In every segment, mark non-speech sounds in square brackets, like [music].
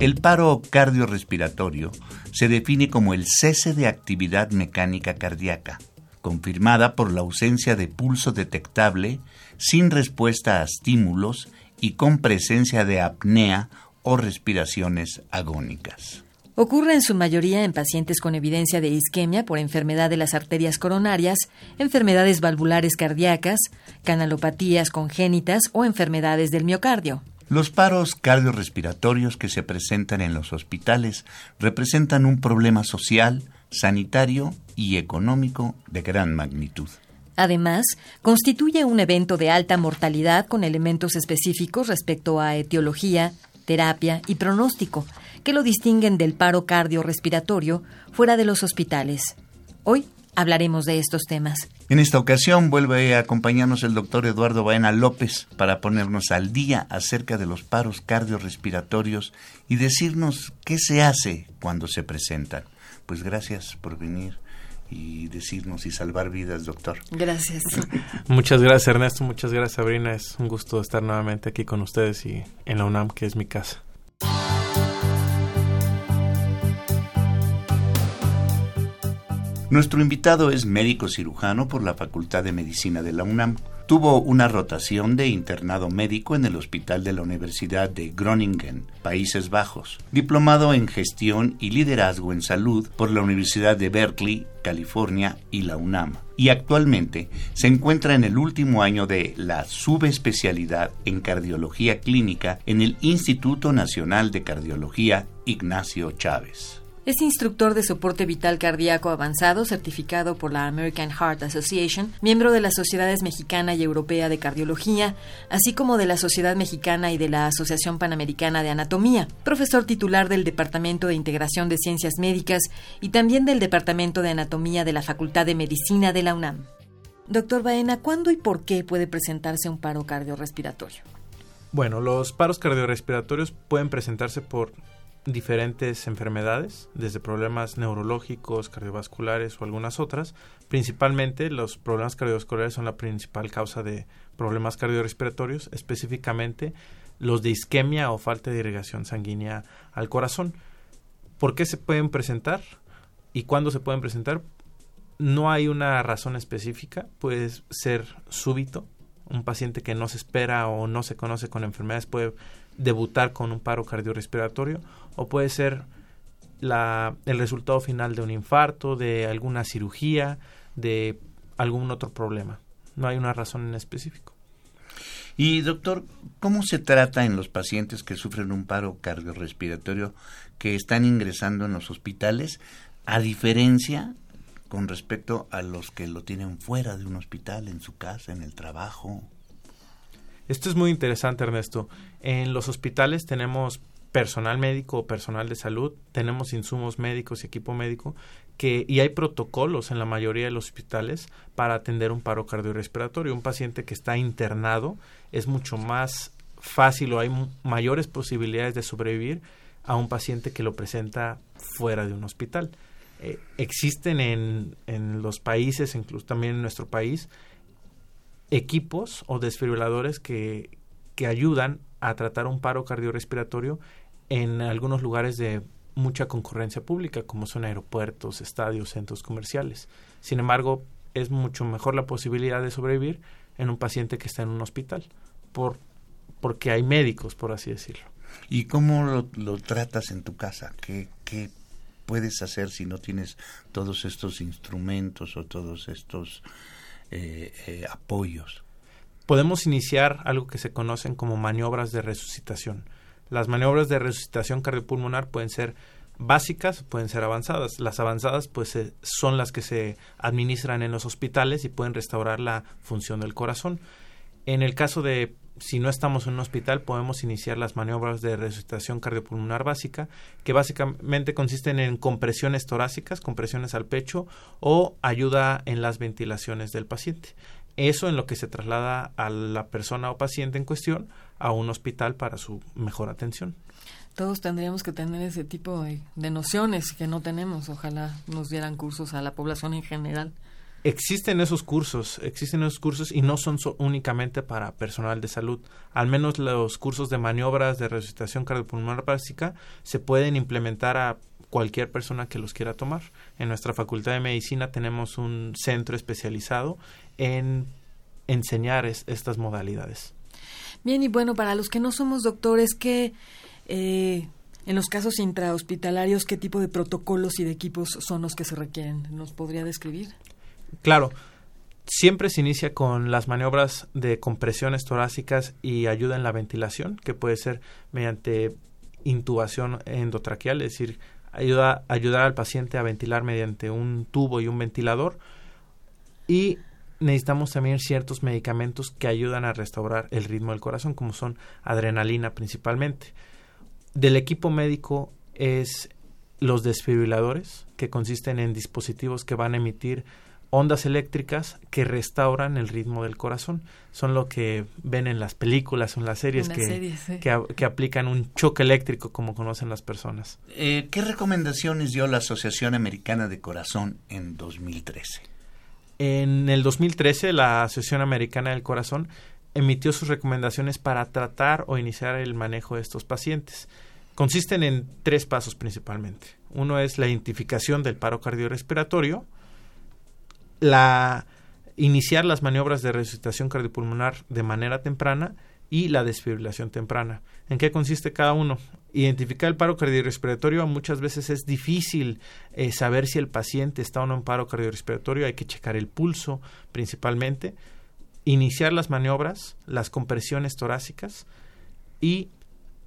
El paro cardiorrespiratorio se define como el cese de actividad mecánica cardíaca, confirmada por la ausencia de pulso detectable, sin respuesta a estímulos y con presencia de apnea o respiraciones agónicas. Ocurre en su mayoría en pacientes con evidencia de isquemia por enfermedad de las arterias coronarias, enfermedades valvulares cardíacas, canalopatías congénitas o enfermedades del miocardio. Los paros cardiorrespiratorios que se presentan en los hospitales representan un problema social, sanitario y económico de gran magnitud. Además, constituye un evento de alta mortalidad con elementos específicos respecto a etiología, terapia y pronóstico, que lo distinguen del paro cardiorrespiratorio fuera de los hospitales. Hoy hablaremos de estos temas. En esta ocasión vuelve a acompañarnos el doctor Eduardo Baena López para ponernos al día acerca de los paros cardiorrespiratorios y decirnos qué se hace cuando se presentan. Pues gracias por venir y decirnos y salvar vidas, doctor. Gracias. [laughs] muchas gracias, Ernesto. Muchas gracias, Sabrina. Es un gusto estar nuevamente aquí con ustedes y en la UNAM, que es mi casa. Nuestro invitado es médico cirujano por la Facultad de Medicina de la UNAM. Tuvo una rotación de internado médico en el Hospital de la Universidad de Groningen, Países Bajos, diplomado en gestión y liderazgo en salud por la Universidad de Berkeley, California y la UNAM. Y actualmente se encuentra en el último año de la subespecialidad en cardiología clínica en el Instituto Nacional de Cardiología Ignacio Chávez. Es instructor de soporte vital cardíaco avanzado, certificado por la American Heart Association, miembro de la Sociedades Mexicana y Europea de Cardiología, así como de la Sociedad Mexicana y de la Asociación Panamericana de Anatomía, profesor titular del Departamento de Integración de Ciencias Médicas y también del Departamento de Anatomía de la Facultad de Medicina de la UNAM. Doctor Baena, ¿cuándo y por qué puede presentarse un paro cardiorrespiratorio? Bueno, los paros cardiorrespiratorios pueden presentarse por diferentes enfermedades, desde problemas neurológicos, cardiovasculares o algunas otras. Principalmente los problemas cardiovasculares son la principal causa de problemas cardiorrespiratorios, específicamente los de isquemia o falta de irrigación sanguínea al corazón. ¿Por qué se pueden presentar y cuándo se pueden presentar? No hay una razón específica, puede ser súbito. Un paciente que no se espera o no se conoce con enfermedades puede debutar con un paro cardiorrespiratorio o puede ser la, el resultado final de un infarto, de alguna cirugía, de algún otro problema. No hay una razón en específico. Y doctor, ¿cómo se trata en los pacientes que sufren un paro cardiorrespiratorio que están ingresando en los hospitales, a diferencia con respecto a los que lo tienen fuera de un hospital, en su casa, en el trabajo? Esto es muy interesante, Ernesto. En los hospitales tenemos personal médico o personal de salud, tenemos insumos médicos y equipo médico que y hay protocolos en la mayoría de los hospitales para atender un paro cardiorrespiratorio. Un paciente que está internado es mucho más fácil o hay mayores posibilidades de sobrevivir a un paciente que lo presenta fuera de un hospital. Eh, existen en, en los países, incluso también en nuestro país, equipos o desfibriladores que, que ayudan a tratar un paro cardiorrespiratorio en algunos lugares de mucha concurrencia pública, como son aeropuertos, estadios, centros comerciales. Sin embargo, es mucho mejor la posibilidad de sobrevivir en un paciente que está en un hospital, por, porque hay médicos, por así decirlo. ¿Y cómo lo, lo tratas en tu casa? ¿Qué, ¿Qué puedes hacer si no tienes todos estos instrumentos o todos estos eh, eh, apoyos. Podemos iniciar algo que se conocen como maniobras de resucitación. Las maniobras de resucitación cardiopulmonar pueden ser básicas, pueden ser avanzadas. Las avanzadas pues son las que se administran en los hospitales y pueden restaurar la función del corazón. En el caso de si no estamos en un hospital, podemos iniciar las maniobras de resucitación cardiopulmonar básica, que básicamente consisten en compresiones torácicas, compresiones al pecho o ayuda en las ventilaciones del paciente. Eso en lo que se traslada a la persona o paciente en cuestión a un hospital para su mejor atención. Todos tendríamos que tener ese tipo de, de nociones que no tenemos. Ojalá nos dieran cursos a la población en general existen esos cursos, existen esos cursos y no son únicamente para personal de salud. Al menos los cursos de maniobras de resucitación cardiopulmonar básica se pueden implementar a cualquier persona que los quiera tomar. En nuestra Facultad de Medicina tenemos un centro especializado en enseñar estas modalidades. Bien, y bueno, para los que no somos doctores, ¿qué, eh, en los casos intrahospitalarios, qué tipo de protocolos y de equipos son los que se requieren? ¿Nos podría describir? Claro, siempre se inicia con las maniobras de compresiones torácicas y ayuda en la ventilación, que puede ser mediante intubación endotraqueal, es decir, ayuda, ayudar al paciente a ventilar mediante un tubo y un ventilador. Y necesitamos también ciertos medicamentos que ayudan a restaurar el ritmo del corazón, como son adrenalina principalmente. Del equipo médico es los desfibriladores, que consisten en dispositivos que van a emitir ondas eléctricas que restauran el ritmo del corazón. Son lo que ven en las películas o en las series, que, que, aplican un choque eléctrico como conocen las personas. Eh, ¿Qué recomendaciones dio la Asociación Americana de Corazón en 2013? En el 2013 la Asociación Americana del Corazón emitió sus recomendaciones para tratar o iniciar el manejo de estos pacientes. Consisten en tres pasos principalmente. Uno es la identificación del paro cardiorrespiratorio, la iniciar las maniobras de resucitación cardiopulmonar de manera temprana y la desfibrilación temprana. ¿En qué consiste cada uno? Identificar el paro cardiorrespiratorio. Muchas veces es difícil eh, saber si el paciente está o no en paro cardiorrespiratorio, hay que checar el pulso principalmente, iniciar las maniobras, las compresiones torácicas. Y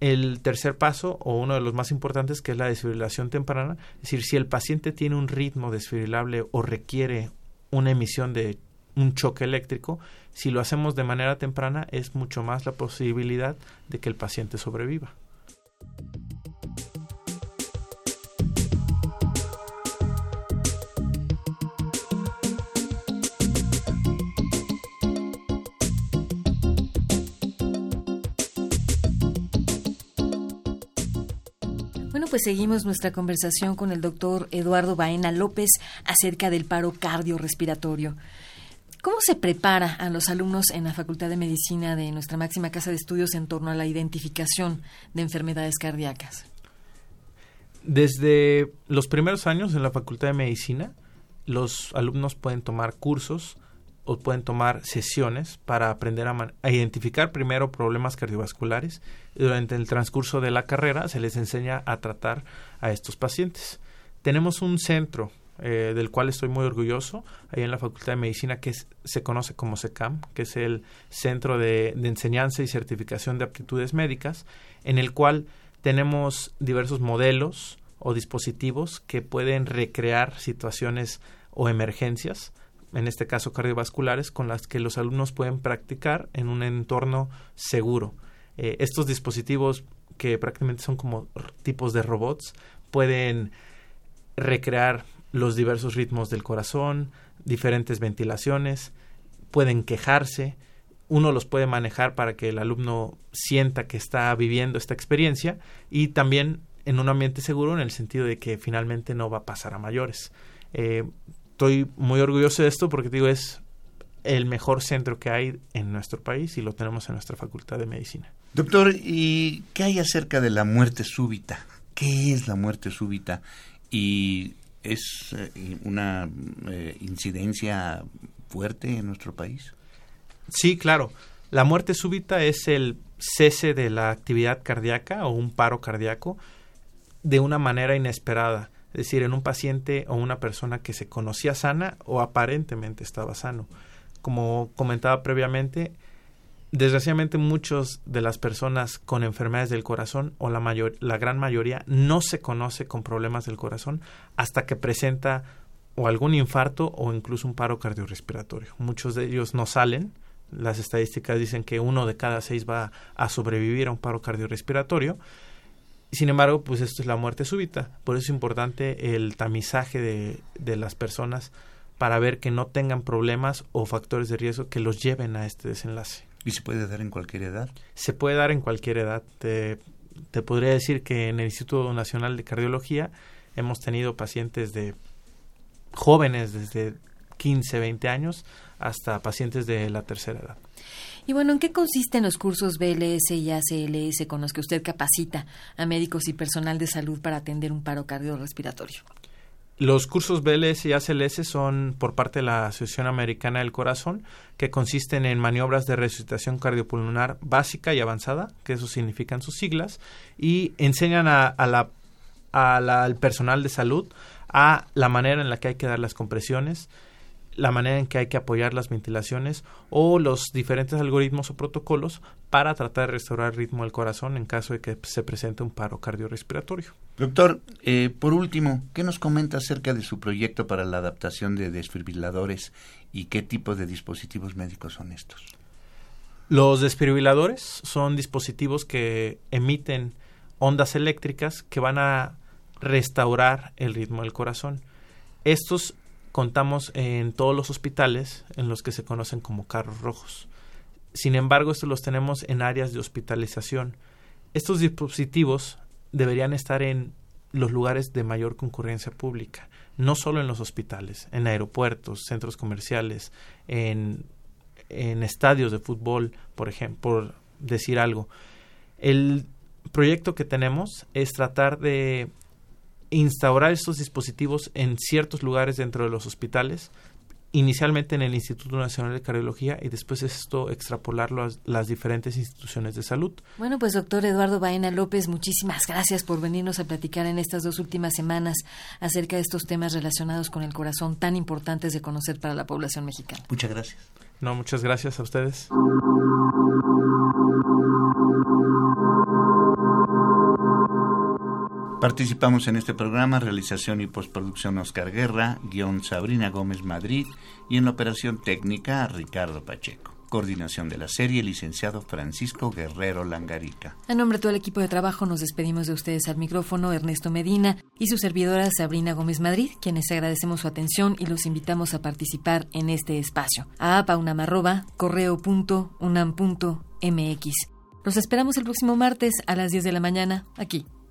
el tercer paso o uno de los más importantes que es la desfibrilación temprana, es decir, si el paciente tiene un ritmo desfibrilable o requiere una emisión de un choque eléctrico, si lo hacemos de manera temprana es mucho más la posibilidad de que el paciente sobreviva. Seguimos nuestra conversación con el doctor Eduardo Baena López acerca del paro cardiorrespiratorio. ¿Cómo se prepara a los alumnos en la Facultad de Medicina de nuestra máxima casa de estudios en torno a la identificación de enfermedades cardíacas? Desde los primeros años en la Facultad de Medicina, los alumnos pueden tomar cursos o pueden tomar sesiones para aprender a, identificar primero problemas cardiovasculares durante el transcurso de la carrera se les enseña a tratar a estos pacientes. Tenemos un centro eh, del cual estoy muy orgulloso, ahí en la Facultad de Medicina, que se conoce como SECAM, que es el Centro de Enseñanza y Certificación de Aptitudes Médicas, en el cual tenemos diversos modelos o dispositivos que pueden recrear situaciones o emergencias en este caso cardiovasculares, con las que los alumnos pueden practicar en un entorno seguro. Eh, estos dispositivos, que prácticamente son como tipos de robots, pueden recrear los diversos ritmos del corazón, diferentes ventilaciones, pueden quejarse, uno los puede manejar para que el alumno sienta que está viviendo esta experiencia y también en un ambiente seguro en el sentido de que finalmente no va a pasar a mayores. Eh, estoy muy orgulloso de esto porque digo es el mejor centro que hay en nuestro país y lo tenemos en nuestra Facultad de Medicina. Doctor, ¿y qué hay acerca de la muerte súbita? ¿Qué es la muerte súbita? ¿Y es eh, una eh, incidencia fuerte en nuestro país? Sí, claro. La muerte súbita es el cese de la actividad cardíaca o un paro cardíaco de una manera inesperada es decir, en un paciente o una persona que se conocía sana o aparentemente estaba sano. Como comentaba previamente, desgraciadamente muchas de las personas con enfermedades del corazón o la, mayor, la gran mayoría no se conoce con problemas del corazón hasta que presenta o algún infarto o incluso un paro cardiorrespiratorio. Muchos de ellos no salen Las estadísticas dicen que uno de cada seis va a sobrevivir a un paro cardiorrespiratorio. Sin embargo, pues esto es la muerte súbita. Por eso es importante el tamizaje de, de las personas para ver que no tengan problemas o factores de riesgo que los lleven a este desenlace. ¿Y se puede dar en cualquier edad? Se puede dar en cualquier edad. Te, te podría decir que en el Instituto Nacional de Cardiología hemos tenido pacientes de jóvenes desde 15, 20 años hasta pacientes de la tercera edad. Y bueno, ¿en qué consisten los cursos BLS y ACLS con los que usted capacita a médicos y personal de salud para atender un paro cardiorrespiratorio? Los cursos BLS y ACLS son por parte de la Asociación Americana del Corazón, que consisten en maniobras de resucitación cardiopulmonar básica y avanzada, que eso significan sus siglas, y enseñan a, la, al personal de salud a la manera en la que hay que dar las compresiones, la manera en que hay que apoyar las ventilaciones o los diferentes algoritmos o protocolos para tratar de restaurar el ritmo del corazón en caso de que se presente un paro cardiorrespiratorio. Doctor, eh, por último, ¿qué nos comenta acerca de su proyecto para la adaptación de desfibriladores y qué tipo de dispositivos médicos son estos? Los desfibriladores son dispositivos que emiten ondas eléctricas que van a restaurar el ritmo del corazón. Estos contamos en todos los hospitales en los que se conocen como carros rojos. Sin embargo, estos los tenemos en áreas de hospitalización. Estos dispositivos deberían estar en los lugares de mayor concurrencia pública, no solo en los hospitales, en aeropuertos, centros comerciales, en, en estadios de fútbol, por ejemplo, por decir algo. El proyecto que tenemos es tratar de instaurar estos dispositivos en ciertos lugares dentro de los hospitales, inicialmente en el Instituto Nacional de Cardiología y después esto extrapolarlo a las diferentes instituciones de salud. Bueno, pues doctor Eduardo Baena López, muchísimas gracias por venirnos a platicar en estas dos últimas semanas acerca de estos temas relacionados con el corazón tan importantes de conocer para la población mexicana. Muchas gracias. No, muchas gracias a ustedes. Participamos en este programa, realización y postproducción Oscar Guerra, guion Sabrina Gómez Madrid y en la operación técnica Ricardo Pacheco. Coordinación de la serie, licenciado Francisco Guerrero Langarica. En nombre de todo el equipo de trabajo nos despedimos de ustedes al micrófono Ernesto Medina y su servidora Sabrina Gómez Madrid, quienes agradecemos su atención y los invitamos a participar en este espacio. A correo.unam.mx. Los esperamos el próximo martes a las 10 de la mañana aquí